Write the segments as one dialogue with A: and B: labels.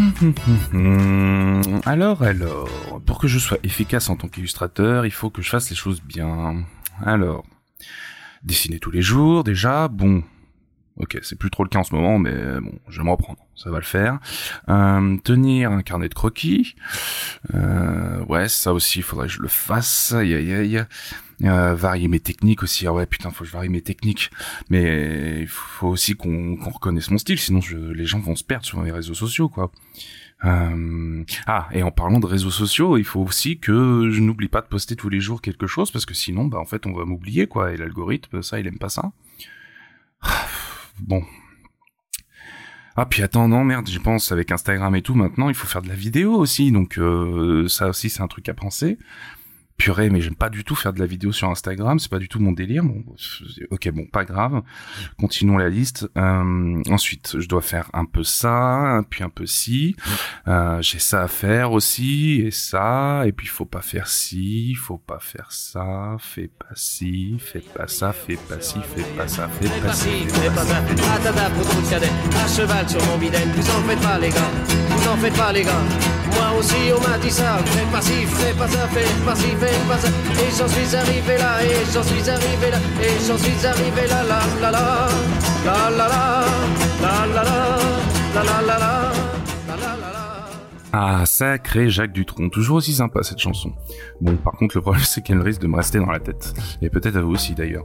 A: alors, alors, pour que je sois efficace en tant qu'illustrateur, il faut que je fasse les choses bien. Alors, dessiner tous les jours, déjà, bon. Ok, c'est plus trop le cas en ce moment, mais bon, je vais me reprendre, ça va le faire. Euh, tenir un carnet de croquis, euh, ouais, ça aussi, il faudrait que je le fasse. Aïe, aïe, aïe. Euh, varier mes techniques aussi. Ah ouais, putain, faut que je varie mes techniques. Mais il faut aussi qu'on reconnaisse mon style, sinon les gens vont se perdre sur mes réseaux sociaux, quoi. Euh... Ah, et en parlant de réseaux sociaux, il faut aussi que je n'oublie pas de poster tous les jours quelque chose, parce que sinon, bah en fait, on va m'oublier, quoi. Et l'algorithme, ça, il aime pas ça. Bon, ah puis attends non merde j'y pense avec Instagram et tout maintenant il faut faire de la vidéo aussi donc euh, ça aussi c'est un truc à penser purée, mais j'aime pas du tout faire de la vidéo sur Instagram, c'est pas du tout mon délire. Bon, ok, bon, pas grave. Continuons la liste. Euh, ensuite, je dois faire un peu ça, puis un peu ci. Euh, j'ai ça à faire aussi, et ça, et puis faut pas faire ci, faut pas faire ça, fais pas ci, fais pas ça, fais pas ci, fais pas ça, fais pas ci, fais pas ça.
B: À cheval sur mon bidel, vous en faites pas les gars, vous en faites pas les gars. Moi aussi on m'a dit ça, fais pas ci, fais pas ça, fais pas ci, fais Et j'en suis arrivé là, et j'en suis arrivé là, et j'en suis arrivé là, la la, la la la, la la la, la la la la.
A: Ah, sacré Jacques Dutronc, toujours aussi sympa cette chanson. Bon, par contre, le problème c'est qu'elle risque de me rester dans la tête. Et peut-être à vous aussi d'ailleurs.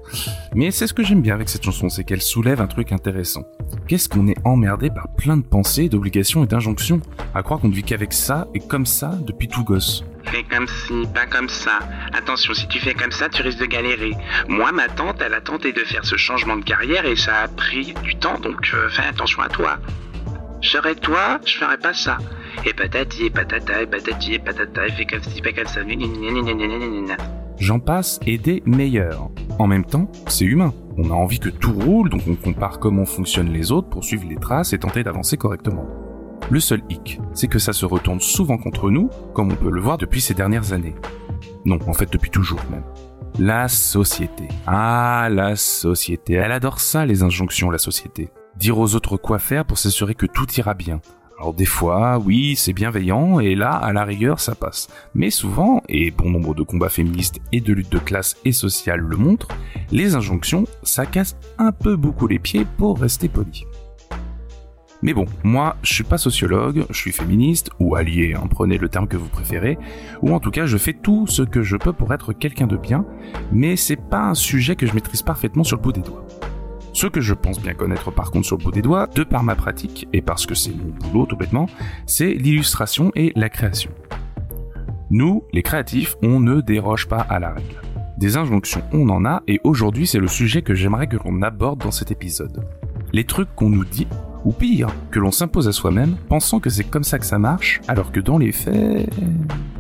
A: Mais c'est ce que j'aime bien avec cette chanson, c'est qu'elle soulève un truc intéressant. Qu'est-ce qu'on est emmerdé par plein de pensées, d'obligations et d'injonctions À croire qu'on ne vit qu'avec ça et comme ça depuis tout gosse.
C: Fais comme ci, pas comme ça. Attention, si tu fais comme ça, tu risques de galérer. Moi, ma tante, elle a tenté de faire ce changement de carrière et ça a pris du temps, donc euh, fais attention à toi. Serais toi, je ferais pas ça.
A: J'en passe et des meilleurs. En même temps, c'est humain. On a envie que tout roule, donc on compare comment fonctionnent les autres pour suivre les traces et tenter d'avancer correctement. Le seul hic, c'est que ça se retourne souvent contre nous, comme on peut le voir depuis ces dernières années. Non, en fait depuis toujours même. La société. Ah, la société. Elle adore ça, les injonctions, la société. Dire aux autres quoi faire pour s'assurer que tout ira bien. Alors des fois, oui, c'est bienveillant, et là, à la rigueur, ça passe. Mais souvent, et bon nombre de combats féministes et de luttes de classe et sociales le montrent, les injonctions, ça casse un peu beaucoup les pieds pour rester poli. Mais bon, moi, je suis pas sociologue, je suis féministe, ou allié, hein, prenez le terme que vous préférez, ou en tout cas, je fais tout ce que je peux pour être quelqu'un de bien, mais c'est pas un sujet que je maîtrise parfaitement sur le bout des doigts. Ce que je pense bien connaître par contre sur le bout des doigts, de par ma pratique, et parce que c'est mon boulot tout bêtement, c'est l'illustration et la création. Nous, les créatifs, on ne déroge pas à la règle. Des injonctions, on en a, et aujourd'hui c'est le sujet que j'aimerais que l'on aborde dans cet épisode. Les trucs qu'on nous dit, ou pire, que l'on s'impose à soi-même, pensant que c'est comme ça que ça marche, alors que dans les faits...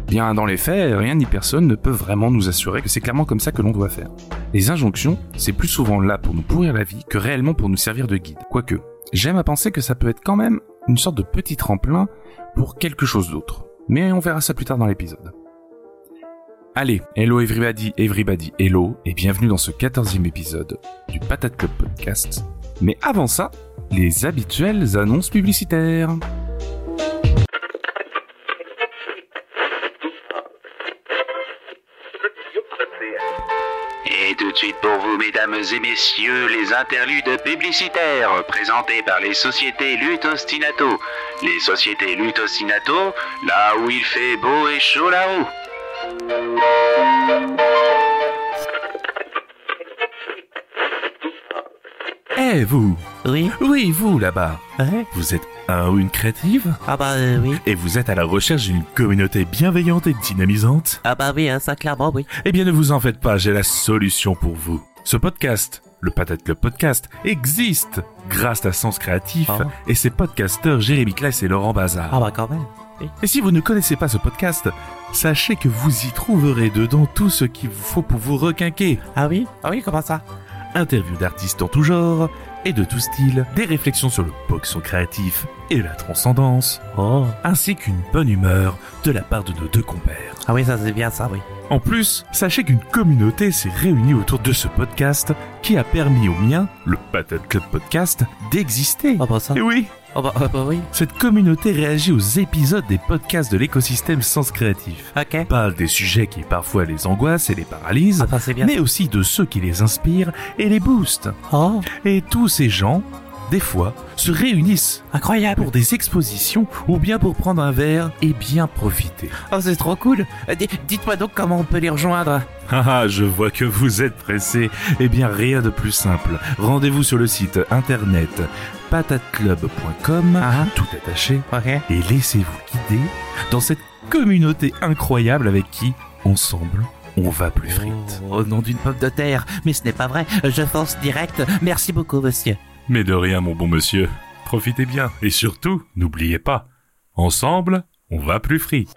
A: Bien, dans les faits, rien ni personne ne peut vraiment nous assurer que c'est clairement comme ça que l'on doit faire. Les injonctions, c'est plus souvent là pour nous pourrir la vie que réellement pour nous servir de guide. Quoique, j'aime à penser que ça peut être quand même une sorte de petit tremplin pour quelque chose d'autre. Mais on verra ça plus tard dans l'épisode. Allez, hello everybody, everybody, hello, et bienvenue dans ce 14e épisode du Patate Club Podcast. Mais avant ça, les habituelles annonces publicitaires.
C: Et tout de suite pour vous, mesdames et messieurs, les interludes publicitaires présentés par les sociétés Lutostinato. Les sociétés Lutostinato, là où il fait beau et chaud là-haut.
A: Eh vous
D: Oui
A: Oui, vous là-bas
D: Ouais
A: Vous êtes un ou une créative?
D: Ah bah euh, oui.
A: Et vous êtes à la recherche d'une communauté bienveillante et dynamisante?
D: Ah bah oui, hein, ça clairement oui.
A: Eh bien ne vous en faites pas, j'ai la solution pour vous. Ce podcast, le Patate Club Podcast, existe grâce à Sens Créatif
D: Ah.
A: et ses podcasteurs Jérémy Claes et Laurent Bazar.
D: Ah bah quand même.
A: Et si vous ne connaissez pas ce podcast, sachez que vous y trouverez dedans tout ce qu'il vous faut pour vous requinquer.
D: Ah oui? Ah oui, comment ça?
A: Interviews d'artistes en tout genre et de tout style, des réflexions sur le boxon créatif et la transcendance,
D: Oh.
A: ainsi qu'une bonne humeur de la part de nos deux compères.
D: Ah oui, ça c'est bien ça, oui.
A: En plus, sachez qu'une communauté s'est réunie autour de ce podcast qui a permis au mien, le Patate Club Podcast, d'exister.
D: Ah bah ça.
A: Et oui,
D: Oh bah, ah bah oui.
A: cette communauté réagit aux épisodes des podcasts de l'écosystème Sens Créatif.
D: Ok.
A: Parle des sujets qui parfois les angoissent et les paralysent,
D: Ah bah bien.
A: mais aussi de ceux qui les inspirent et les boostent.
D: Oh,
A: Et tous ces gens, des fois, se réunissent
D: incroyable.
A: pour des expositions ou bien pour prendre un verre et bien profiter.
D: Oh, c'est trop cool. Euh, di- Dites-moi donc comment on peut les rejoindre.
A: Ah, ah, je vois que vous êtes pressé. Eh bien, rien de plus simple. Rendez-vous sur le site internet patateclub.com,
D: Ah.
A: tout attaché, et laissez-vous guider dans cette communauté incroyable avec qui, ensemble, on va plus frites.
D: Oh, au nom d'une pomme de terre. Mais ce n'est pas vrai. Je fonce direct. Merci beaucoup, monsieur.
A: Mais de rien, mon bon monsieur. Profitez bien. Et surtout, n'oubliez pas, ensemble, on va plus frites.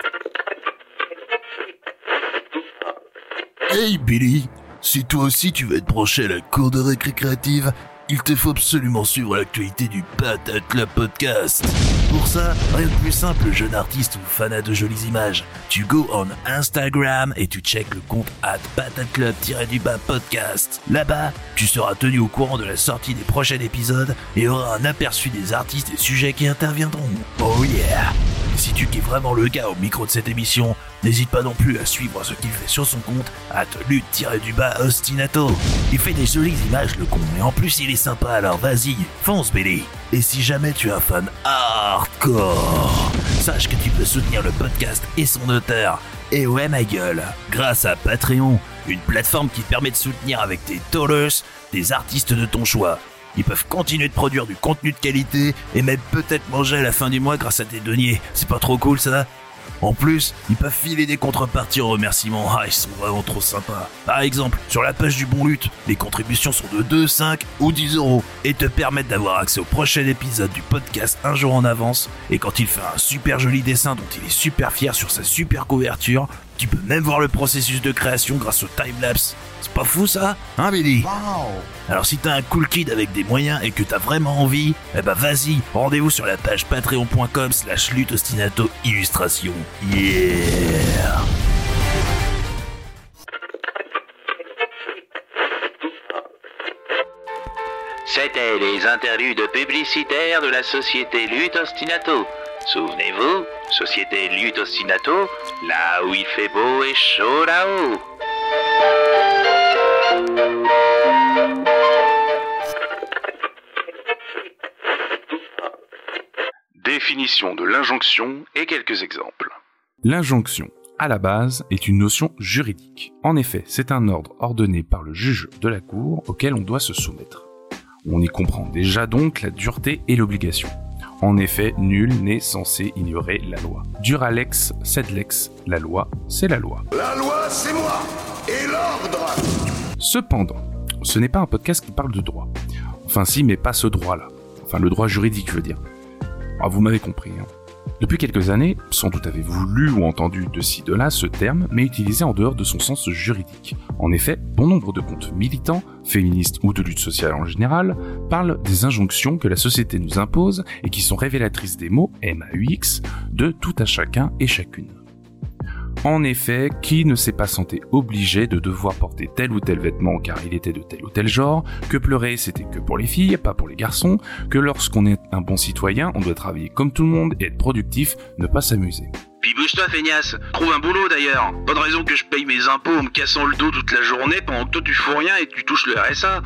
E: Hey Billy, si toi aussi tu veux être branché à la cour de récré créative, il te faut absolument suivre l'actualité du Patate Club Podcast. Pour ça, rien de plus simple, jeune artiste ou fanat de jolies images. Tu go on Instagram et tu check le compte at patateclub-du-bas podcast. Là-bas, tu seras tenu au courant de la sortie des prochains épisodes et auras un aperçu des artistes et sujets qui interviendront. Oh yeah si tu kiffes vraiment le gars au micro de cette émission, n'hésite pas non plus à suivre ce qu'il fait sur son compte, at lutte-du-bas ostinato. Il fait des jolies images le con, mais en plus il est sympa, alors vas-y, fonce Billy. Et si jamais tu es un fan hardcore, sache que tu peux soutenir le podcast et son auteur. Et ouais ma gueule, grâce à Patreon, une plateforme qui te permet de soutenir avec tes dollars des artistes de ton choix. Ils peuvent continuer de produire du contenu de qualité et même peut-être manger à la fin du mois grâce à tes deniers. C'est pas trop cool ça? En plus, ils peuvent filer des contreparties en remerciement. Ah, ils sont vraiment trop sympas. Par exemple, sur la page du Bon Lutte, les contributions sont de 2, 5 ou 10 euros et te permettent d'avoir accès au prochain épisode du podcast un jour en avance. Et quand il fait un super joli dessin dont il est super fier sur sa super couverture, tu peux même voir le processus de création grâce au timelapse. C'est pas fou ça Hein Billy? Alors si t'as un cool kid avec des moyens et que t'as vraiment envie, eh ben vas-y, rendez-vous sur la page patreon.com slash luttostinato illustration. Yeah
C: C'était les interludes publicitaires de la société Lutostinato. Souvenez-vous, société Lutostinato, là où il fait beau et chaud là-haut. Définition de l'injonction et quelques exemples.
A: L'injonction, à la base, est une notion juridique. En effet, c'est un ordre ordonné par le juge de la cour auquel on doit se soumettre. On y comprend déjà donc la dureté et l'obligation. En effet, nul n'est censé ignorer la loi. Duralex, sed lex, la loi, c'est la loi.
F: La loi, c'est moi Et l'ordre
A: Cependant, ce n'est pas un podcast qui parle de droit. Enfin si, mais pas ce droit-là. Enfin le droit juridique, je veux dire. Ah, vous m'avez compris. hein. Depuis quelques années, sans doute avez-vous lu ou entendu de ci de là ce terme, mais utilisé en dehors de son sens juridique. En effet, bon nombre de comptes militants, féministes ou de lutte sociale en général, parlent des injonctions que la société nous impose et qui sont révélatrices des mots MAUX de tout à chacun et chacune. En effet, qui ne s'est pas senti obligé de devoir porter tel ou tel vêtement car il était de tel ou tel genre, que pleurer c'était que pour les filles, pas pour les garçons, que lorsqu'on est un bon citoyen, on doit travailler comme tout le monde et être productif, ne pas s'amuser.
C: Puis bouge-toi, feignasse. Trouve un boulot d'ailleurs. Pas de raison que je paye mes impôts en me cassant le dos toute la journée pendant que toi tu fous rien et tu touches le RSA.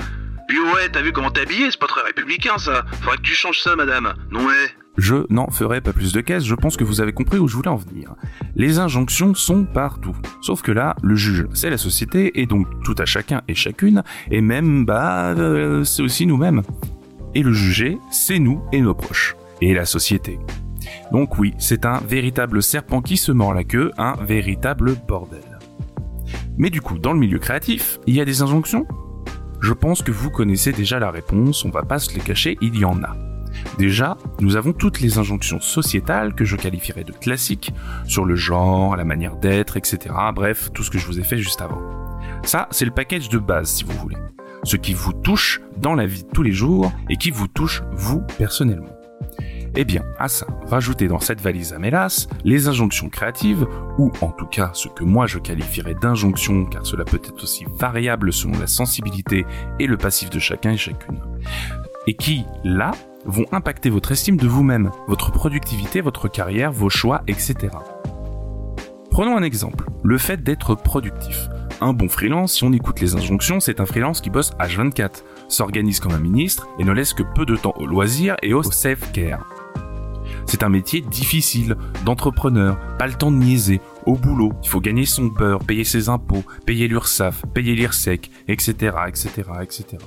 C: Puis ouais, t'as vu comment t'es habillé C'est pas très républicain ça. Faudrait que tu changes ça, madame. Non ouais.
A: Je n'en ferai pas plus de caisse, je pense que vous avez compris où je voulais en venir. Les injonctions sont partout. Sauf que là, le juge, c'est la société, et donc tout à chacun et chacune, et même, bah, euh, c'est aussi nous-mêmes. Et le jugé, c'est nous et nos proches. Et la société. Donc oui, c'est un véritable serpent qui se mord la queue, un véritable bordel. Mais du coup, dans le milieu créatif, il y a des injonctions? Je pense que vous connaissez déjà la réponse, on va pas se les cacher, il y en a. Déjà, nous avons toutes les injonctions sociétales que je qualifierais de classiques, sur le genre, la manière d'être, etc. Bref, tout ce que je vous ai fait juste avant. Ça, c'est le package de base, si vous voulez. Ce qui vous touche dans la vie de tous les jours et qui vous touche vous personnellement. Eh bien, à ça, rajoutez dans cette valise à mélasse les injonctions créatives, ou en tout cas ce que moi je qualifierais d'injonctions, car cela peut être aussi variable selon la sensibilité et le passif de chacun et chacune. Et qui, là, vont impacter votre estime de vous-même, votre productivité, votre carrière, vos choix, etc. Prenons un exemple, le fait d'être productif. Un bon freelance, si on écoute les injonctions, c'est un freelance qui bosse H24, s'organise comme un ministre et ne laisse que peu de temps au loisir et au self-care. C'est un métier difficile, d'entrepreneur, pas le temps de niaiser, au boulot, il faut gagner son beurre, payer ses impôts, payer l'URSSAF, payer l'IRSEC, etc., etc., etc.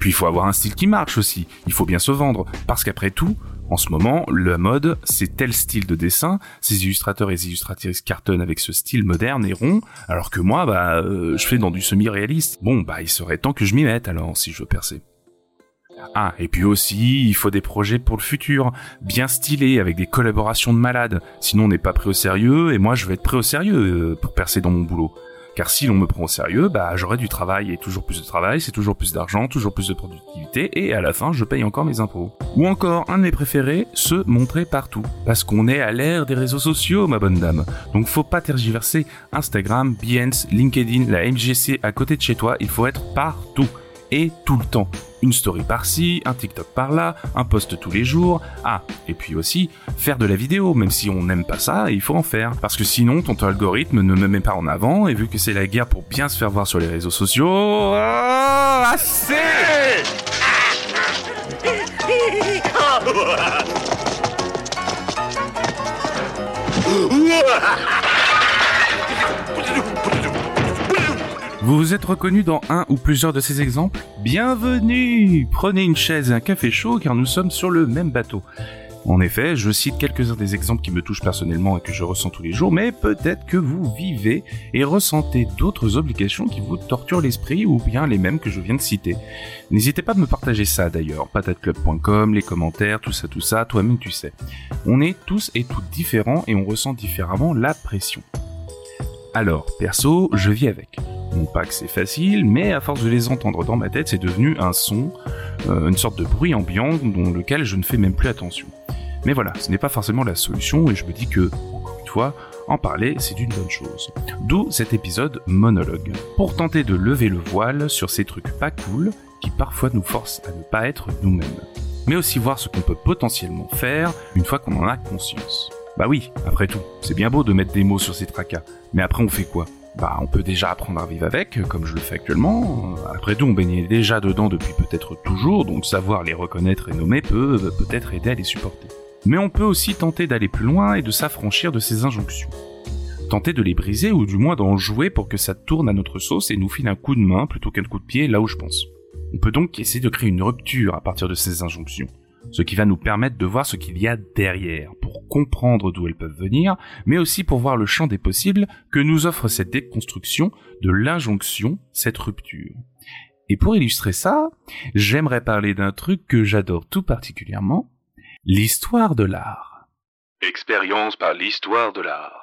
A: Puis il faut avoir un style qui marche aussi, il faut bien se vendre, parce qu'après tout, en ce moment, la mode, c'est tel style de dessin, ces illustrateurs et illustratrices cartonnent avec ce style moderne et rond, alors que moi, bah, euh, je fais dans du semi-réaliste. Bon, bah, il serait temps que je m'y mette alors, si je veux percer. Ah, et puis aussi, il faut des projets pour le futur, bien stylés, avec des collaborations de malades. Sinon, on n'est pas pris au sérieux, et moi, je vais être pris au sérieux euh, pour percer dans mon boulot. Car si l'on me prend au sérieux, bah j'aurai du travail et toujours plus de travail, c'est toujours plus d'argent, toujours plus de productivité et à la fin je paye encore mes impôts. Ou encore un de mes préférés, se montrer partout. Parce qu'on est à l'ère des réseaux sociaux, ma bonne dame. Donc faut pas tergiverser. Instagram, Behance, LinkedIn, la MGC à côté de chez toi, il faut être partout et tout le temps. Une story par-ci, un TikTok par-là, un post tous les jours. Ah, et puis aussi, faire de la vidéo, même si on n'aime pas ça, il faut en faire. Parce que sinon, ton algorithme ne me met pas en avant, et vu que c'est la guerre pour bien se faire voir sur les réseaux sociaux... Oh, assez Vous vous êtes reconnu dans un ou plusieurs de ces exemples Bienvenue Prenez une chaise et un café chaud car nous sommes sur le même bateau. En effet, je cite quelques-uns des exemples qui me touchent personnellement et que je ressens tous les jours, mais peut-être que vous vivez et ressentez d'autres obligations qui vous torturent l'esprit ou bien les mêmes que je viens de citer. N'hésitez pas à me partager ça d'ailleurs, patateclub.com, les commentaires, tout ça, tout ça, toi-même tu sais. On est tous et toutes différents et on ressent différemment la pression. Alors, perso, je vis avec. Non pas que c'est facile, mais à force de les entendre dans ma tête, c'est devenu un son, euh, une sorte de bruit ambiant dont lequel je ne fais même plus attention. Mais voilà, ce n'est pas forcément la solution et je me dis que, encore une fois, en parler, c'est une bonne chose. D'où cet épisode monologue, pour tenter de lever le voile sur ces trucs pas cool qui parfois nous forcent à ne pas être nous-mêmes. Mais aussi voir ce qu'on peut potentiellement faire une fois qu'on en a conscience. Bah oui, après tout, c'est bien beau de mettre des mots sur ces tracas, mais après on fait quoi? Bah, on peut déjà apprendre à vivre avec, comme je le fais actuellement. Après tout, on baignait déjà dedans depuis peut-être toujours, donc savoir les reconnaître et nommer peut peut-être aider à les supporter. Mais on peut aussi tenter d'aller plus loin et de s'affranchir de ces injonctions. Tenter de les briser ou du moins d'en jouer pour que ça tourne à notre sauce et nous file un coup de main plutôt qu'un coup de pied là où je pense. On peut donc essayer de créer une rupture à partir de ces injonctions ce qui va nous permettre de voir ce qu'il y a derrière, pour comprendre d'où elles peuvent venir, mais aussi pour voir le champ des possibles que nous offre cette déconstruction de l'injonction, cette rupture. Et pour illustrer ça, j'aimerais parler d'un truc que j'adore tout particulièrement, l'histoire de l'art.
G: Expérience par l'histoire de l'art.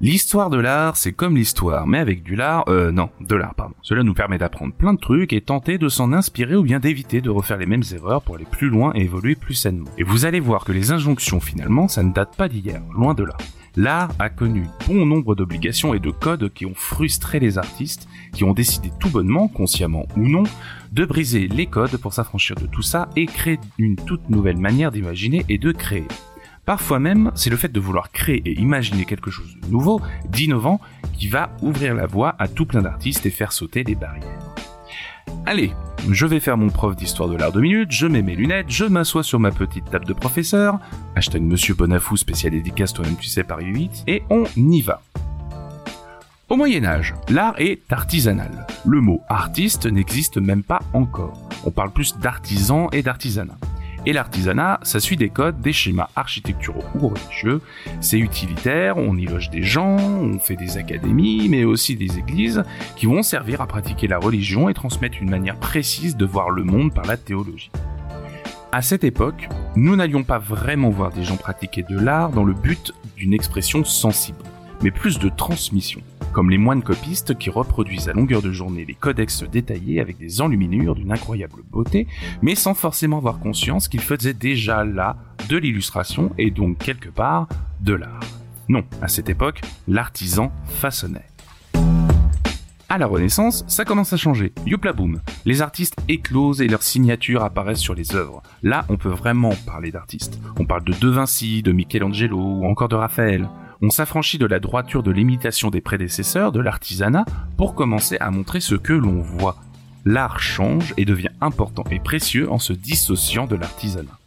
A: L'histoire de l'art, c'est comme l'histoire, mais avec du lard, euh, non, de l'art, pardon. Cela nous permet d'apprendre plein de trucs et tenter de s'en inspirer ou bien d'éviter de refaire les mêmes erreurs pour aller plus loin et évoluer plus sainement. Et vous allez voir que les injonctions, finalement, ça ne date pas d'hier, loin de là. L'art a connu bon nombre d'obligations et de codes qui ont frustré les artistes, qui ont décidé tout bonnement, consciemment ou non, de briser les codes pour s'affranchir de tout ça et créer une toute nouvelle manière d'imaginer et de créer. Parfois même, c'est le fait de vouloir créer et imaginer quelque chose de nouveau, d'innovant, qui va ouvrir la voie à tout plein d'artistes et faire sauter les barrières. Allez, je vais faire mon prof d'histoire de l'art de minutes, je mets mes lunettes, je m'assois sur ma petite table de professeur, hashtag Monsieur Bonafou spécial dédicace toi-même tu sais Paris 8, et on y va. Au Moyen Âge, l'art est artisanal. Le mot artiste n'existe même pas encore. On parle plus d'artisan et d'artisanat. Et l'artisanat, ça suit des codes, des schémas architecturaux ou religieux. C'est utilitaire, on y loge des gens, on fait des académies, mais aussi des églises qui vont servir à pratiquer la religion et transmettre une manière précise de voir le monde par la théologie. À cette époque, nous n'allions pas vraiment voir des gens pratiquer de l'art dans le but d'une expression sensible, mais plus de transmission comme les moines copistes qui reproduisent à longueur de journée les codex détaillés avec des enluminures d'une incroyable beauté, mais sans forcément avoir conscience qu'ils faisaient déjà là de l'illustration et donc quelque part de l'art. Non, à cette époque, l'artisan façonnait. À la Renaissance, ça commence à changer. Youpla boom. Les artistes éclosent et leurs signatures apparaissent sur les œuvres. Là, on peut vraiment parler d'artistes. On parle de De Vinci, de Michelangelo ou encore de Raphaël on s'affranchit de la droiture de l'imitation des prédécesseurs, de l'artisanat, pour commencer à montrer ce que l'on voit. L'art change et devient important et précieux en se dissociant de l'artisanat.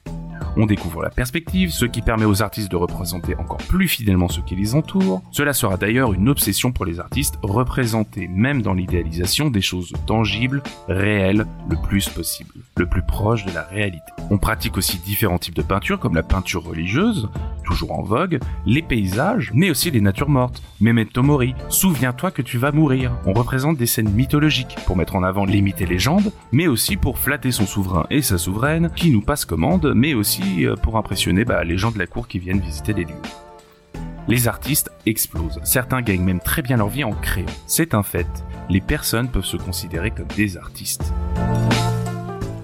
A: On découvre la perspective, ce qui permet aux artistes de représenter encore plus fidèlement ce qui les entoure. Cela sera d'ailleurs une obsession pour les artistes, représenter même dans l'idéalisation des choses tangibles, réelles, le plus possible, le plus proche de la réalité. On pratique aussi différents types de peinture comme la peinture religieuse, toujours en vogue, les paysages, mais aussi les natures mortes. Memento Mori, souviens-toi que tu vas mourir. On représente des scènes mythologiques pour mettre en avant les mythes et légendes, mais aussi pour flatter son souverain et sa souveraine qui nous passe commande, mais aussi euh, pour impressionner bah, les gens de la cour qui viennent visiter les lieux. Les artistes explosent. Certains gagnent même très bien leur vie en créant. C'est un fait. Les personnes peuvent se considérer comme des artistes.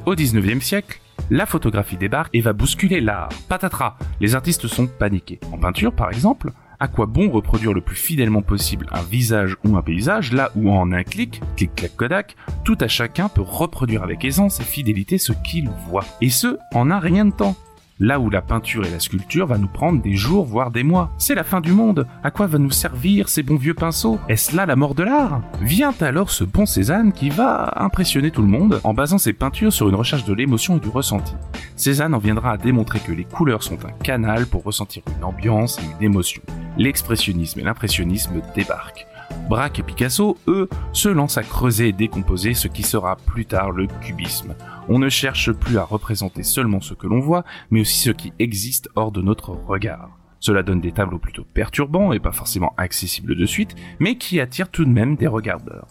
A: Au 19e siècle, la photographie débarque et va bousculer l'art. Patatras, les artistes sont paniqués. En peinture, par exemple, à quoi bon reproduire le plus fidèlement possible un visage ou un paysage là où en un clic, clic clac Kodak, tout à chacun peut reproduire avec aisance et fidélité ce qu'il voit. Et ce, en un rien de temps. Là où la peinture et la sculpture va nous prendre des jours, voire des mois. C'est la fin du monde. À quoi va nous servir ces bons vieux pinceaux? Est-ce là la mort de l'art? Vient alors ce bon Cézanne qui va impressionner tout le monde en basant ses peintures sur une recherche de l'émotion et du ressenti. Cézanne en viendra à démontrer que les couleurs sont un canal pour ressentir une ambiance et une émotion. L'expressionnisme et l'impressionnisme débarquent. Braque et Picasso, eux, se lancent à creuser et décomposer ce qui sera plus tard le cubisme. On ne cherche plus à représenter seulement ce que l'on voit, mais aussi ce qui existe hors de notre regard. Cela donne des tableaux plutôt perturbants et pas forcément accessibles de suite, mais qui attirent tout de même des regardeurs.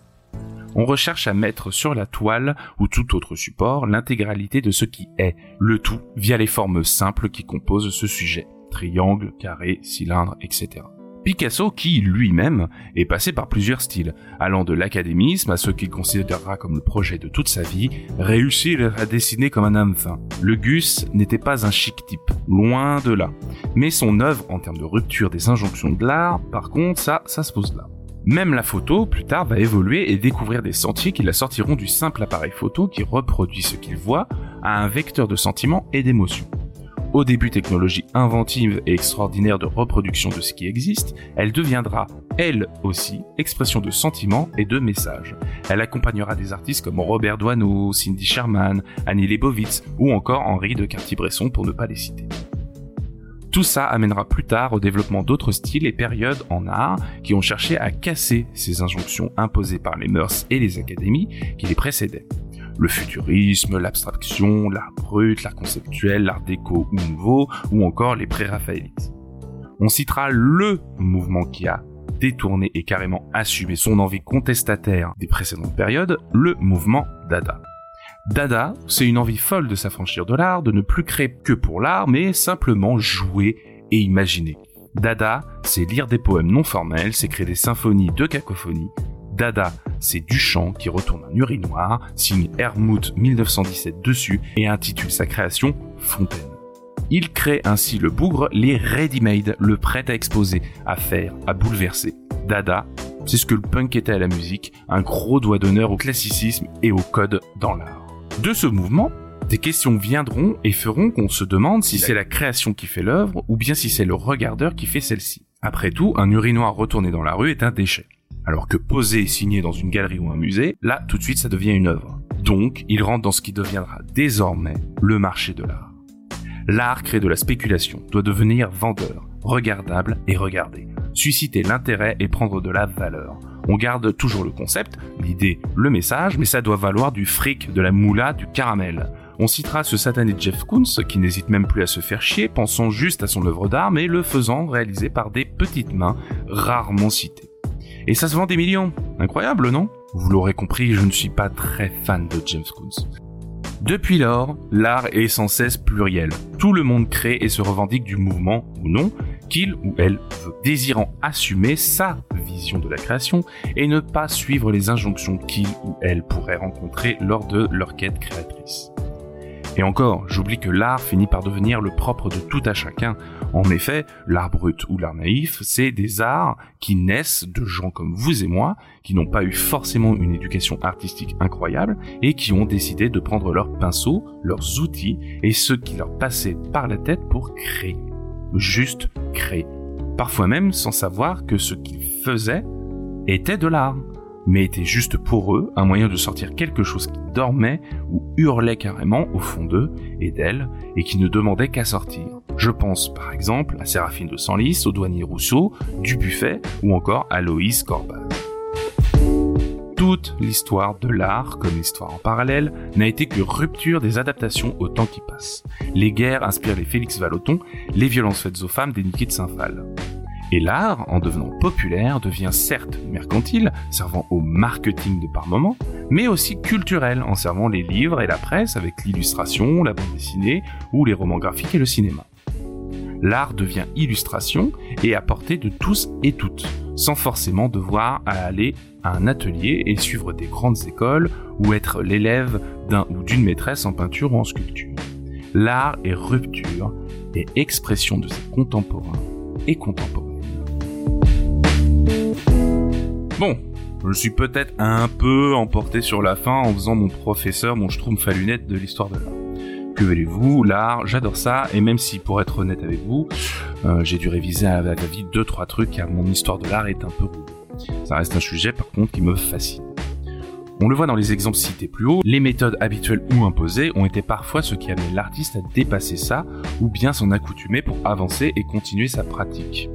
A: On recherche à mettre sur la toile ou tout autre support l'intégralité de ce qui est, le tout via les formes simples qui composent ce sujet, triangle, carré, cylindre, etc. Picasso qui, lui-même, est passé par plusieurs styles, allant de l'académisme à ce qu'il considérera comme le projet de toute sa vie, réussir à dessiner comme un homme fin. Le Gus n'était pas un chic type, loin de là. Mais son œuvre, en termes de rupture des injonctions de l'art, par contre, ça, ça se pose là. Même la photo, plus tard, va évoluer et découvrir des sentiers qui la sortiront du simple appareil photo qui reproduit ce qu'il voit à un vecteur de sentiments et d'émotions. Au début technologie inventive et extraordinaire de reproduction de ce qui existe, elle deviendra, elle aussi, expression de sentiments et de messages. Elle accompagnera des artistes comme Robert Doisneau, Cindy Sherman, Annie Leibovitz ou encore Henri de Cartier-Bresson pour ne pas les citer. Tout ça amènera plus tard au développement d'autres styles et périodes en art qui ont cherché à casser ces injonctions imposées par les mœurs et les académies qui les précédaient le futurisme, l'abstraction, l'art brut, l'art conceptuel, l'art déco ou nouveau, ou encore les pré-raphaélites. On citera LE mouvement qui a détourné et carrément assumé son envie contestataire des précédentes périodes, le mouvement Dada. Dada, c'est une envie folle de s'affranchir de l'art, de ne plus créer que pour l'art, mais simplement jouer et imaginer. Dada, c'est lire des poèmes non formels, c'est créer des symphonies de cacophonie, Dada, c'est Duchamp qui retourne un urinoir, signe Hermout 1917 dessus et intitule sa création Fontaine. Il crée ainsi le bougre, les ready-made, le prêt à exposer, à faire, à bouleverser. Dada, c'est ce que le punk était à la musique, un gros doigt d'honneur au classicisme et au code dans l'art. De ce mouvement, Des questions viendront et feront qu'on se demande si c'est la création qui fait l'œuvre ou bien si c'est le regardeur qui fait celle-ci. Après tout, un urinoir retourné dans la rue est un déchet. Alors que poser et signer dans une galerie ou un musée, là, tout de suite, ça devient une œuvre. Donc, il rentre dans ce qui deviendra désormais le marché de l'art. L'art crée de la spéculation, doit devenir vendeur, regardable et regardé, susciter l'intérêt et prendre de la valeur. On garde toujours le concept, l'idée, le message, mais ça doit valoir du fric, de la moula, du caramel. On citera ce satané Jeff Koons qui n'hésite même plus à se faire chier, pensant juste à son œuvre d'art, mais le faisant réalisé par des petites mains rarement citées. Et ça se vend des millions. Incroyable, non? Vous l'aurez compris, je ne suis pas très fan de James Koons. Depuis lors, l'art est sans cesse pluriel. Tout le monde crée et se revendique du mouvement, ou non, qu'il ou elle veut, désirant assumer sa vision de la création et ne pas suivre les injonctions qu'il ou elle pourrait rencontrer lors de leur quête créatrice. Et encore, j'oublie que l'art finit par devenir le propre de tout à chacun. En effet, l'art brut ou l'art naïf, c'est des arts qui naissent de gens comme vous et moi, qui n'ont pas eu forcément une éducation artistique incroyable, et qui ont décidé de prendre leurs pinceaux, leurs outils, et ce qui leur passait par la tête pour créer. Juste créer. Parfois même sans savoir que ce qu'ils faisaient était de l'art mais était juste pour eux un moyen de sortir quelque chose qui dormait ou hurlait carrément au fond d'eux et d'elles et qui ne demandait qu'à sortir. Je pense par exemple à Séraphine de Senlis, au douanier Rousseau, Dubuffet ou encore à Loïs Corbin. Toute l'histoire de l'art, comme l'histoire en parallèle, n'a été que rupture des adaptations au temps qui passe. Les guerres inspirent les Félix Vallotton, les violences faites aux femmes des Niki de Saint-Phal. Et l'art, en devenant populaire, devient certes mercantile, servant au marketing de par moment, mais aussi culturel, en servant les livres et la presse avec l'illustration, la bande dessinée ou les romans graphiques et le cinéma. L'art devient illustration et à portée de tous et toutes, sans forcément devoir aller à un atelier et suivre des grandes écoles ou être l'élève d'un ou d'une maîtresse en peinture ou en sculpture. L'art est rupture et expression de ses contemporains et contemporains. Bon, je suis peut-être un peu emporté sur la fin en faisant mon professeur, mon schtroumpf à lunettes de l'histoire de l'art. Que voulez-vous, l'art, j'adore ça, et même si pour être honnête avec vous, euh, j'ai dû réviser à la vie deux trois trucs car mon histoire de l'art est un peu rouge. Ça reste un sujet par contre qui me fascine. On le voit dans les exemples cités plus haut, les méthodes habituelles ou imposées ont été parfois ce qui amenait l'artiste à dépasser ça ou bien s'en accoutumer pour avancer et continuer sa pratique.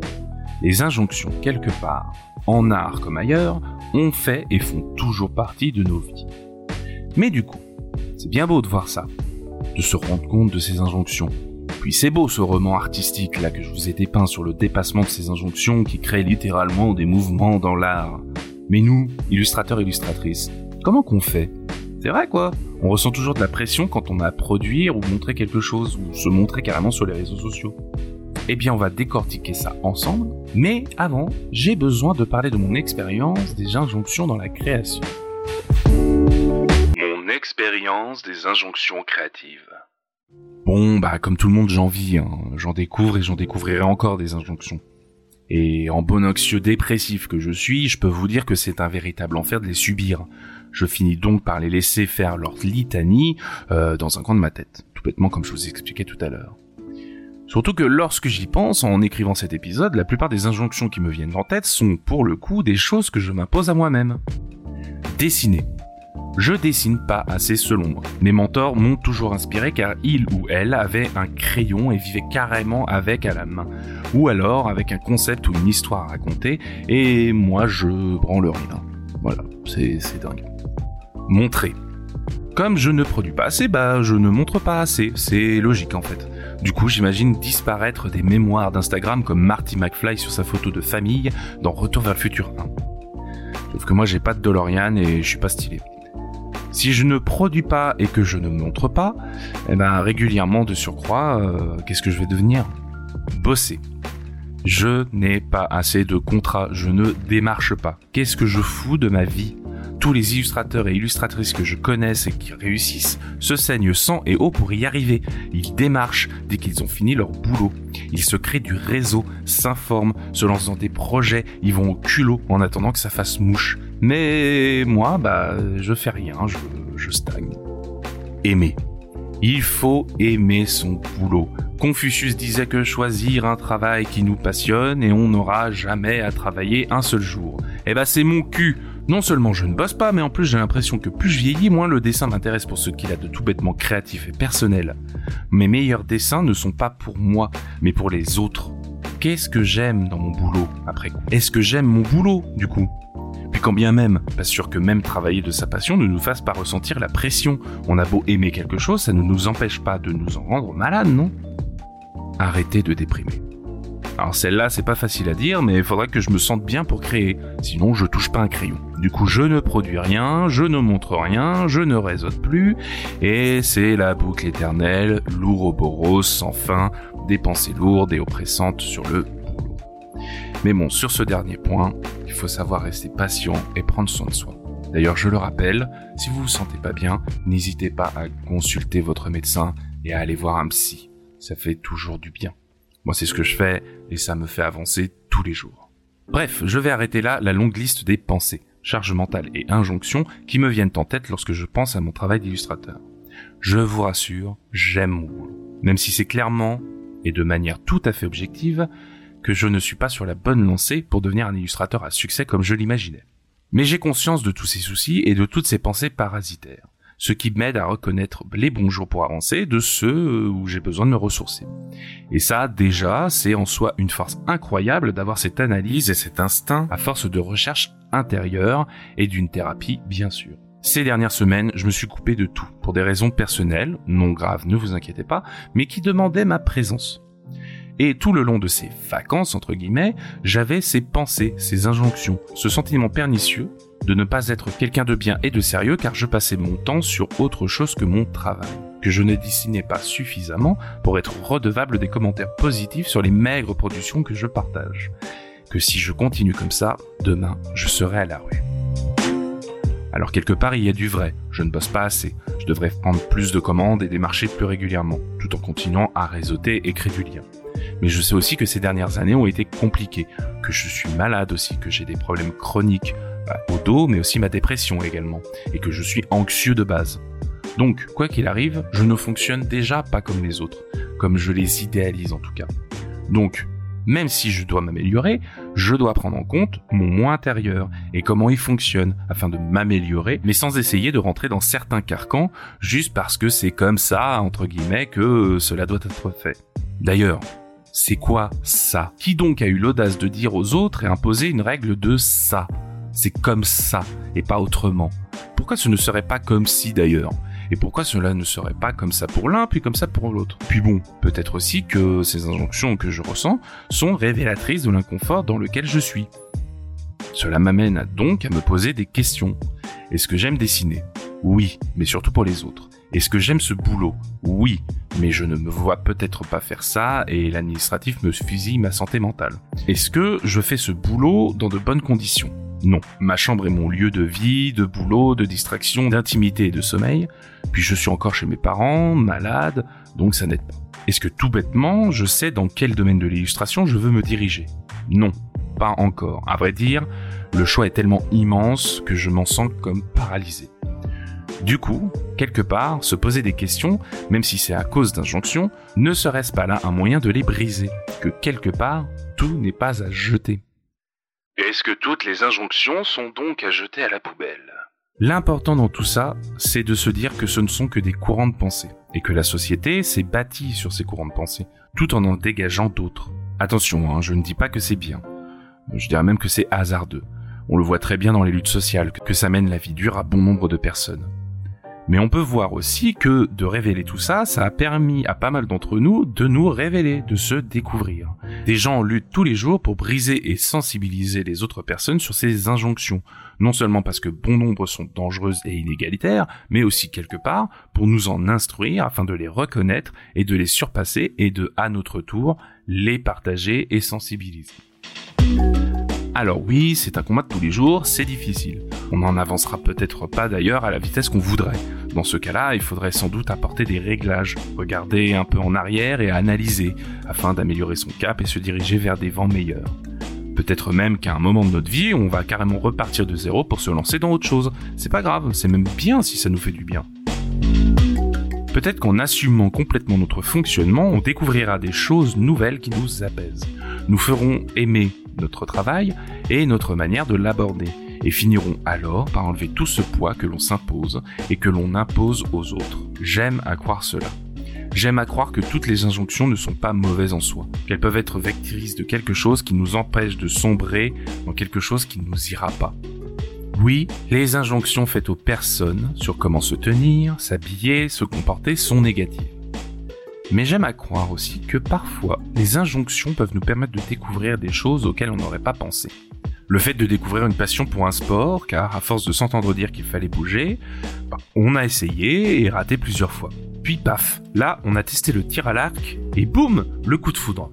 A: Les injonctions, quelque part, en art comme ailleurs, ont fait et font toujours partie de nos vies. Mais du coup, c'est bien beau de voir ça, de se rendre compte de ces injonctions. Puis c'est beau ce roman artistique là que je vous ai dépeint sur le dépassement de ces injonctions qui créent littéralement des mouvements dans l'art. Mais nous, illustrateurs illustratrices, comment qu'on fait? C'est vrai quoi? On ressent toujours de la pression quand on a à produire ou montrer quelque chose, ou se montrer carrément sur les réseaux sociaux. Eh bien, on va décortiquer ça ensemble. Mais avant, j'ai besoin de parler de mon expérience des injonctions dans la création.
G: Mon expérience des injonctions créatives.
A: Bon, bah comme tout le monde, j'en vis. Hein. J'en découvre et j'en découvrirai encore des injonctions. Et en bon anxieux dépressif que je suis, je peux vous dire que c'est un véritable enfer de les subir. Je finis donc par les laisser faire leur litanie euh, dans un coin de ma tête, tout bêtement comme je vous expliquais tout à l'heure. Surtout que lorsque j'y pense, en écrivant cet épisode, la plupart des injonctions qui me viennent en tête sont pour le coup des choses que je m'impose à moi-même. Dessiner. Je dessine pas assez selon moi. Mes mentors m'ont toujours inspiré car ils ou elles avaient un crayon et vivaient carrément avec à la main. Ou alors avec un concept ou une histoire à raconter et moi je branle rien. Voilà, c'est dingue. Montrer. Comme je ne produis pas assez, bah je ne montre pas assez. C'est logique en fait. Du coup, j'imagine disparaître des mémoires d'Instagram comme Marty McFly sur sa photo de famille dans Retour vers le futur 1. Sauf que moi, j'ai pas de DeLorean et je suis pas stylé. Si je ne produis pas et que je ne montre pas, eh ben régulièrement de surcroît, euh, qu'est-ce que je vais devenir? Bosser. Je n'ai pas assez de contrats, je ne démarche pas. Qu'est-ce que je fous de ma vie? Tous les illustrateurs et illustratrices que je connaisse et qui réussissent se saignent sang et eau pour y arriver. Ils démarchent dès qu'ils ont fini leur boulot. Ils se créent du réseau, s'informent, se lancent dans des projets, ils vont au culot en attendant que ça fasse mouche. Mais moi, bah, je fais rien, je, stagne. Aimer. Il faut aimer son boulot. Confucius disait que choisir un travail qui nous passionne et on n'aura jamais à travailler un seul jour. Eh ben c'est mon cul. Non seulement je ne bosse pas, mais en plus j'ai l'impression que plus je vieillis, moins le dessin m'intéresse pour ce qu'il a de tout bêtement créatif et personnel. Mes meilleurs dessins ne sont pas pour moi, mais pour les autres. Qu'est-ce que j'aime dans mon boulot après Est-ce que j'aime mon boulot du coup? Puis quand bien même, pas sûr que même travailler de sa passion ne nous fasse pas ressentir la pression. On a beau aimer quelque chose, ça ne nous empêche pas de nous en rendre malade, non? Arrêtez de déprimer. Alors celle-là, c'est pas facile à dire, mais il faudrait que je me sente bien pour créer, sinon je touche pas un crayon. Du coup, je ne produis rien, je ne montre rien, je ne raisonne plus, et c'est la boucle éternelle, l'ouroboros sans fin, des pensées lourdes et oppressantes sur le boulot. Mais bon, sur ce dernier point, il faut savoir rester patient et prendre soin de soi. D'ailleurs, je le rappelle, si vous vous sentez pas bien, n'hésitez pas à consulter votre médecin et à aller voir un psy. Ça fait toujours du bien. Moi, c'est ce que je fais et ça me fait avancer tous les jours. Bref, je vais arrêter là la longue liste des pensées, charges mentales et injonctions qui me viennent en tête lorsque je pense à mon travail d'illustrateur. Je vous rassure, j'aime mon boulot. Même si c'est clairement, et de manière tout à fait objective, que je ne suis pas sur la bonne lancée pour devenir un illustrateur à succès comme je l'imaginais. Mais j'ai conscience de tous ces soucis et de toutes ces pensées parasitaires ce qui m'aide à reconnaître les bons jours pour avancer de ceux où j'ai besoin de me ressourcer. Et ça, déjà, c'est en soi une force incroyable d'avoir cette analyse et cet instinct à force de recherche intérieure et d'une thérapie, bien sûr. Ces dernières semaines, je me suis coupé de tout, pour des raisons personnelles, non graves, ne vous inquiétez pas, mais qui demandaient ma présence. Et tout le long de ces vacances, entre guillemets, j'avais ces pensées, ces injonctions, ce sentiment pernicieux de ne pas être quelqu'un de bien et de sérieux car je passais mon temps sur autre chose que mon travail, que je ne dessinais pas suffisamment pour être redevable des commentaires positifs sur les maigres productions que je partage, que si je continue comme ça, demain, je serai à la rue. Alors quelque part, il y a du vrai, je ne bosse pas assez, je devrais prendre plus de commandes et démarcher plus régulièrement, tout en continuant à réseauter et créer du lien. Mais je sais aussi que ces dernières années ont été compliquées, que je suis malade aussi, que j'ai des problèmes chroniques, au dos, mais aussi ma dépression également, et que je suis anxieux de base. Donc, quoi qu'il arrive, je ne fonctionne déjà pas comme les autres, comme je les idéalise en tout cas. Donc, même si je dois m'améliorer, je dois prendre en compte mon moi intérieur et comment il fonctionne afin de m'améliorer, mais sans essayer de rentrer dans certains carcans juste parce que c'est comme ça, entre guillemets, que cela doit être fait. D'ailleurs, c'est quoi ça? Qui donc a eu l'audace de dire aux autres et imposer une règle de ça? C'est comme ça et pas autrement. Pourquoi ce ne serait pas comme si d'ailleurs? Et pourquoi cela ne serait pas comme ça pour l'un puis comme ça pour l'autre? Puis bon, peut-être aussi que ces injonctions que je ressens sont révélatrices de l'inconfort dans lequel je suis. Cela m'amène donc à me poser des questions. Est-ce que j'aime dessiner? Oui, mais surtout pour les autres. Est-ce que j'aime ce boulot? Oui, mais je ne me vois peut-être pas faire ça et l'administratif me fusille ma santé mentale. Est-ce que je fais ce boulot dans de bonnes conditions? Non, ma chambre est mon lieu de vie, de boulot, de distraction, d'intimité et de sommeil, puis je suis encore chez mes parents, malade, donc ça n'aide pas. Est-ce que tout bêtement, je sais dans quel domaine de l'illustration je veux me diriger? Non, pas encore. À vrai dire, le choix est tellement immense que je m'en sens comme paralysé. Du coup, quelque part, se poser des questions, même si c'est à cause d'injonctions, ne serait-ce pas là un moyen de les briser? Que quelque part, tout n'est pas à jeter.
G: Est-ce que toutes les injonctions sont donc à jeter à la poubelle?
A: L'important dans tout ça, c'est de se dire que ce ne sont que des courants de pensée, et que la société s'est bâtie sur ces courants de pensée, tout en en dégageant d'autres. Attention, hein, je ne dis pas que c'est bien. Je dirais même que c'est hasardeux. On le voit très bien dans les luttes sociales, que ça mène la vie dure à bon nombre de personnes. Mais on peut voir aussi que de révéler tout ça, ça a permis à pas mal d'entre nous de nous révéler, de se découvrir. Des gens luttent tous les jours pour briser et sensibiliser les autres personnes sur ces injonctions. Non seulement parce que bon nombre sont dangereuses et inégalitaires, mais aussi quelque part pour nous en instruire afin de les reconnaître et de les surpasser et de, à notre tour, les partager et sensibiliser. Alors oui, c'est un combat de tous les jours, c'est difficile. On n'en avancera peut-être pas d'ailleurs à la vitesse qu'on voudrait. Dans ce cas-là, il faudrait sans doute apporter des réglages, regarder un peu en arrière et analyser, afin d'améliorer son cap et se diriger vers des vents meilleurs. Peut-être même qu'à un moment de notre vie, on va carrément repartir de zéro pour se lancer dans autre chose. C'est pas grave, c'est même bien si ça nous fait du bien. Peut-être qu'en assumant complètement notre fonctionnement, on découvrira des choses nouvelles qui nous apaisent. Nous ferons aimer notre travail et notre manière de l'aborder, et finirons alors par enlever tout ce poids que l'on s'impose et que l'on impose aux autres. J'aime à croire cela. J'aime à croire que toutes les injonctions ne sont pas mauvaises en soi, qu'elles peuvent être vectrices de quelque chose qui nous empêche de sombrer dans quelque chose qui ne nous ira pas. Oui, les injonctions faites aux personnes sur comment se tenir, s'habiller, se comporter sont négatives. Mais j'aime à croire aussi que parfois, les injonctions peuvent nous permettre de découvrir des choses auxquelles on n'aurait pas pensé. Le fait de découvrir une passion pour un sport, car à force de s'entendre dire qu'il fallait bouger, bah, on a essayé et raté plusieurs fois. Puis paf, là on a testé le tir à l'arc et boum, le coup de foudre.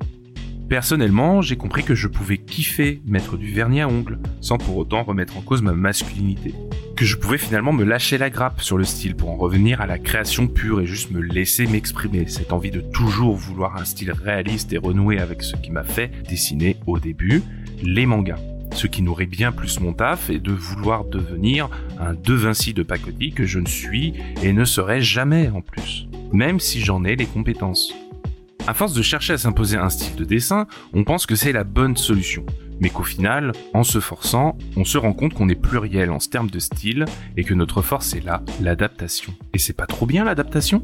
A: Personnellement, j'ai compris que je pouvais kiffer mettre du vernis à ongles, sans pour autant remettre en cause ma masculinité. Que je pouvais finalement me lâcher la grappe sur le style pour en revenir à la création pure et juste me laisser m'exprimer, cette envie de toujours vouloir un style réaliste et renouer avec ce qui m'a fait dessiner au début, les mangas. Ce qui nourrit bien plus mon taf est de vouloir devenir un De Vinci de pacotille que je ne suis et ne serai jamais en plus. Même si j'en ai les compétences. À force de chercher à s'imposer un style de dessin, on pense que c'est la bonne solution. Mais qu'au final, en se forçant, on se rend compte qu'on est pluriel en termes de style et que notre force est là, l'adaptation. Et c'est pas trop bien l'adaptation?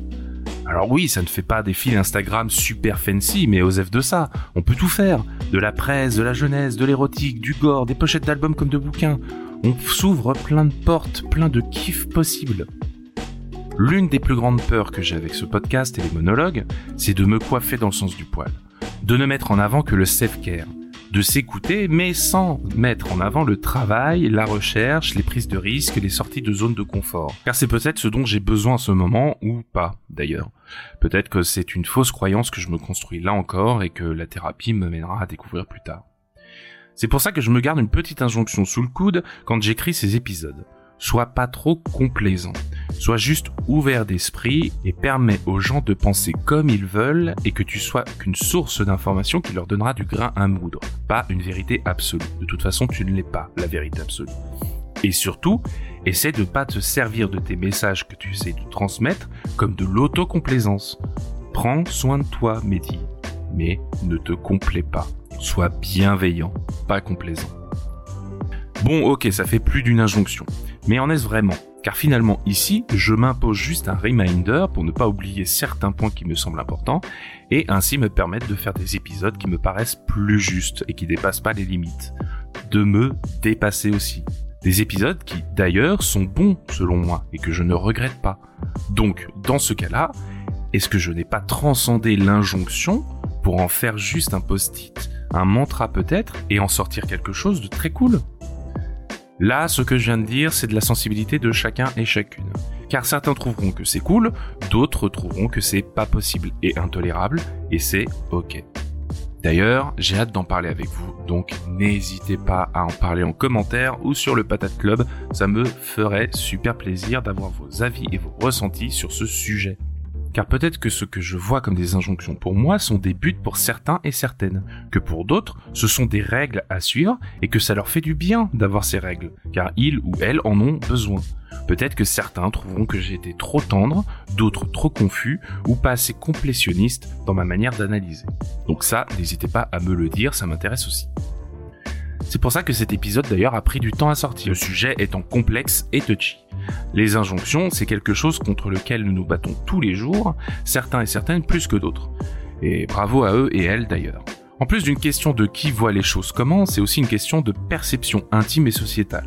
A: Alors oui, ça ne fait pas des fils Instagram super fancy, mais osef de ça, on peut tout faire. De la presse, de la jeunesse, de l'érotique, du gore, des pochettes d'albums comme de bouquins. On s'ouvre plein de portes, plein de kiffs possibles. L'une des plus grandes peurs que j'ai avec ce podcast et les monologues, c'est de me coiffer dans le sens du poil. De ne mettre en avant que le self-care. De s'écouter, mais sans mettre en avant le travail, la recherche, les prises de risques, les sorties de zone de confort. Car c'est peut-être ce dont j'ai besoin en ce moment, ou pas, d'ailleurs. Peut-être que c'est une fausse croyance que je me construis là encore et que la thérapie me mènera à découvrir plus tard. C'est pour ça que je me garde une petite injonction sous le coude quand j'écris ces épisodes soit pas trop complaisant, soit juste ouvert d'esprit et permet aux gens de penser comme ils veulent et que tu sois qu'une source d'information qui leur donnera du grain à moudre, pas une vérité absolue. De toute façon, tu ne l'es pas, la vérité absolue. Et surtout, essaie de pas te servir de tes messages que tu essaies de transmettre comme de l'autocomplaisance. Prends soin de toi, Mehdi, mais ne te complais pas. Sois bienveillant, pas complaisant. Bon, ok, ça fait plus d'une injonction. Mais en est-ce vraiment? Car finalement ici, je m'impose juste un reminder pour ne pas oublier certains points qui me semblent importants et ainsi me permettre de faire des épisodes qui me paraissent plus justes et qui dépassent pas les limites. De me dépasser aussi. Des épisodes qui d'ailleurs sont bons selon moi et que je ne regrette pas. Donc dans ce cas-là, est-ce que je n'ai pas transcendé l'injonction pour en faire juste un post-it, un mantra peut-être, et en sortir quelque chose de très cool? Là, ce que je viens de dire, c'est de la sensibilité de chacun et chacune. Car certains trouveront que c'est cool, d'autres trouveront que c'est pas possible et intolérable, et c'est ok. D'ailleurs, j'ai hâte d'en parler avec vous, donc n'hésitez pas à en parler en commentaire ou sur le Patate Club, ça me ferait super plaisir d'avoir vos avis et vos ressentis sur ce sujet. Car peut-être que ce que je vois comme des injonctions pour moi sont des buts pour certains et certaines, que pour d'autres ce sont des règles à suivre et que ça leur fait du bien d'avoir ces règles, car ils ou elles en ont besoin. Peut-être que certains trouveront que j'ai été trop tendre, d'autres trop confus ou pas assez complétionniste dans ma manière d'analyser. Donc ça, n'hésitez pas à me le dire, ça m'intéresse aussi. C'est pour ça que cet épisode d'ailleurs a pris du temps à sortir, le sujet étant complexe et touchy. Les injonctions, c'est quelque chose contre lequel nous nous battons tous les jours, certains et certaines plus que d'autres. Et bravo à eux et elles d'ailleurs. En plus d'une question de qui voit les choses comment, c'est aussi une question de perception intime et sociétale.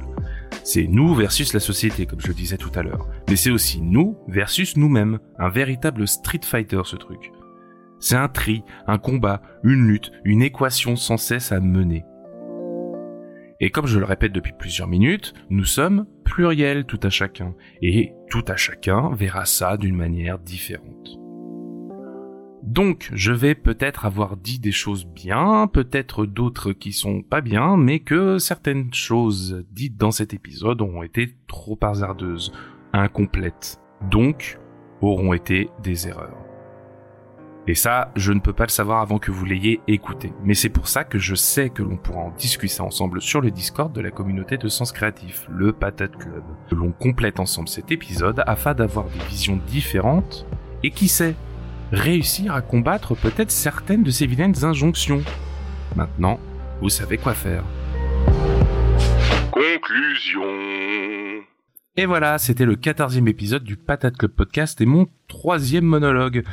A: C'est nous versus la société, comme je le disais tout à l'heure. Mais c'est aussi nous versus nous-mêmes. Un véritable street fighter, ce truc. C'est un tri, un combat, une lutte, une équation sans cesse à mener. Et comme je le répète depuis plusieurs minutes, nous sommes pluriels tout à chacun, et tout à chacun verra ça d'une manière différente. Donc, je vais peut-être avoir dit des choses bien, peut-être d'autres qui sont pas bien, mais que certaines choses dites dans cet épisode ont été trop hasardeuses, incomplètes, donc auront été des erreurs. Et ça, je ne peux pas le savoir avant que vous l'ayez écouté. Mais c'est pour ça que je sais que l'on pourra en discuter ensemble sur le Discord de la communauté de Sens Créatif, le Patate Club. Que l'on complète ensemble cet épisode afin d'avoir des visions différentes Et qui sait Réussir à combattre peut-être certaines de ces vilaines injonctions. Maintenant, vous savez quoi faire.
G: Conclusion.
A: Et voilà, c'était le quatorzième épisode du Patate Club Podcast et mon troisième monologue.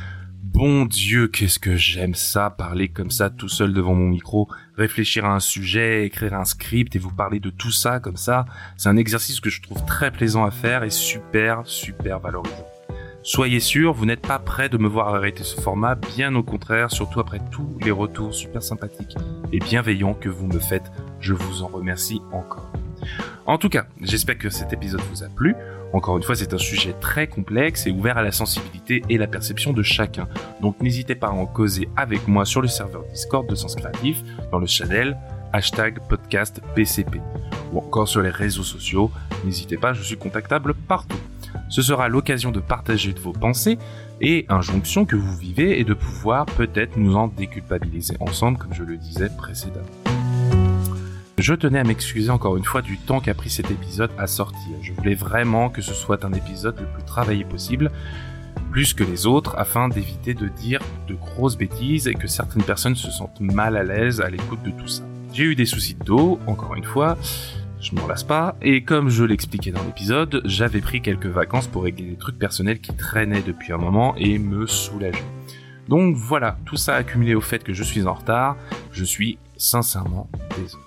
A: Bon Dieu, qu'est-ce que j'aime ça, parler comme ça tout seul devant mon micro, réfléchir à un sujet, écrire un script et vous parler de tout ça comme ça. C'est un exercice que je trouve très plaisant à faire et super, super valorisant. Soyez sûr, vous n'êtes pas prêt de me voir arrêter ce format, bien au contraire, surtout après tous les retours super sympathiques et bienveillants que vous me faites. Je vous en remercie encore. En tout cas, j'espère que cet épisode vous a plu. Encore une fois, c'est un sujet très complexe et ouvert à la sensibilité et la perception de chacun. Donc n'hésitez pas à en causer avec moi sur le serveur Discord de Sens Créatif, dans le channel hashtag podcast PCP. Ou encore sur les réseaux sociaux, n'hésitez pas, je suis contactable partout. Ce sera l'occasion de partager vos pensées et injonctions que vous vivez et de pouvoir peut-être nous en déculpabiliser ensemble, comme je le disais précédemment. Je tenais à m'excuser encore une fois du temps qu'a pris cet épisode à sortir. Je voulais vraiment que ce soit un épisode le plus travaillé possible, plus que les autres, afin d'éviter de dire de grosses bêtises et que certaines personnes se sentent mal à l'aise à l'écoute de tout ça. J'ai eu des soucis de dos, encore une fois, je m'en lasse pas, et comme je l'expliquais dans l'épisode, j'avais pris quelques vacances pour régler des trucs personnels qui traînaient depuis un moment et me soulager. Donc voilà, tout ça accumulé au fait que je suis en retard, je suis sincèrement désolé.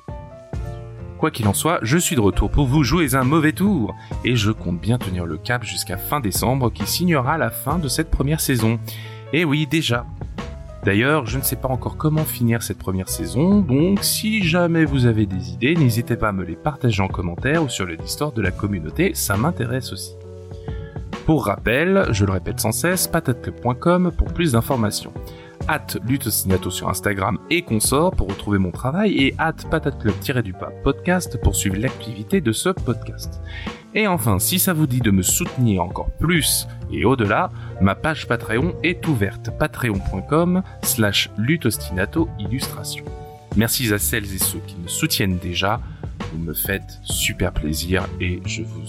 A: Quoi qu'il en soit, je suis de retour pour vous jouer un mauvais tour, et je compte bien tenir le cap jusqu'à fin décembre qui signera la fin de cette première saison. Et oui, déjà. D'ailleurs, je ne sais pas encore comment finir cette première saison, donc si jamais vous avez des idées, n'hésitez pas à me les partager en commentaire ou sur le Discord de la communauté, ça m'intéresse aussi. Pour rappel, je le répète sans cesse, patateclub.com pour plus d'informations at Lutostinato sur Instagram et consort pour retrouver mon travail et at patateclub-du-pas podcast pour suivre l'activité de ce podcast. Et enfin, si ça vous dit de me soutenir encore plus et au-delà, ma page Patreon est ouverte, patreon.com slash lutostinato illustration. Merci à celles et ceux qui me soutiennent déjà, vous me faites super plaisir et je vous,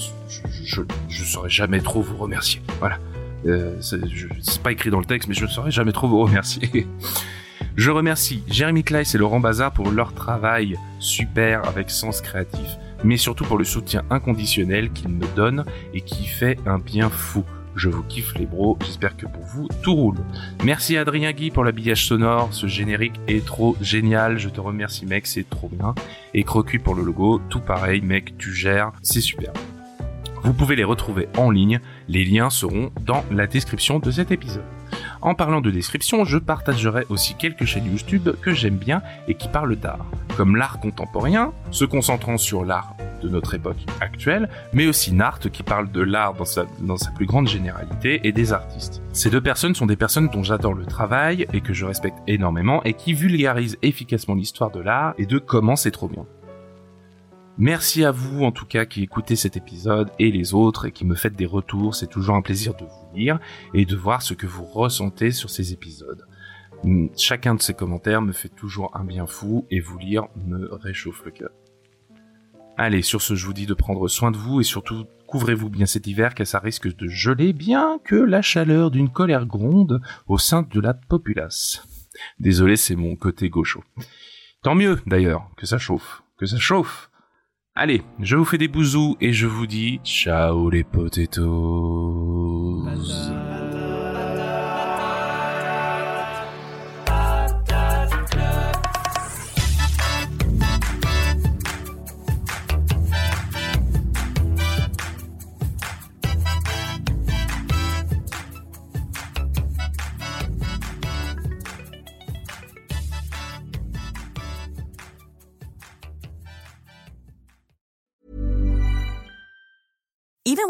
A: saurais jamais trop vous remercier. Voilà. Euh, c'est pas écrit dans le texte, mais je ne saurais jamais trop vous remercier. je remercie Jérémy Kleiss et Laurent Bazar pour leur travail super avec Sens Créatif, mais surtout pour le soutien inconditionnel qu'ils me donnent et qui fait un bien fou. Je vous kiffe les bros, j'espère que pour vous tout roule. Merci Adrien Guy pour l'habillage sonore, ce générique est trop génial, je te remercie mec, c'est trop bien. Et Crocu pour le logo, tout pareil mec, tu gères, c'est super. Vous pouvez les retrouver en ligne, les liens seront dans la description de cet épisode. En parlant de description, je partagerai aussi quelques chaînes YouTube que j'aime bien et qui parlent d'art, comme l'art contemporain, se concentrant sur l'art de notre époque actuelle, mais aussi Nart qui parle de l'art dans sa, plus grande généralité et des artistes. Ces deux personnes sont des personnes dont j'adore le travail et que je respecte énormément et qui vulgarisent efficacement l'histoire de l'art et de comment c'est trop bien. Merci à vous en tout cas qui écoutez cet épisode et les autres et qui me faites des retours. C'est toujours un plaisir de vous lire et de voir ce que vous ressentez sur ces épisodes. Hmm, chacun de ces commentaires me fait toujours un bien fou et vous lire me réchauffe le cœur. Allez, sur ce, je vous dis de prendre soin de vous et surtout couvrez-vous bien cet hiver car ça risque de geler bien que la chaleur d'une colère gronde au sein de la populace. Désolé, c'est mon côté gaucho. Tant mieux d'ailleurs que ça chauffe, que ça chauffe. Allez, je vous fais des bousous et je vous dis ciao les potatoes.